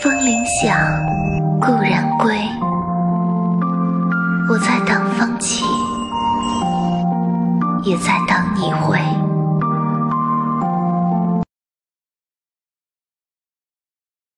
风铃响故人归我在等风起也在等你回。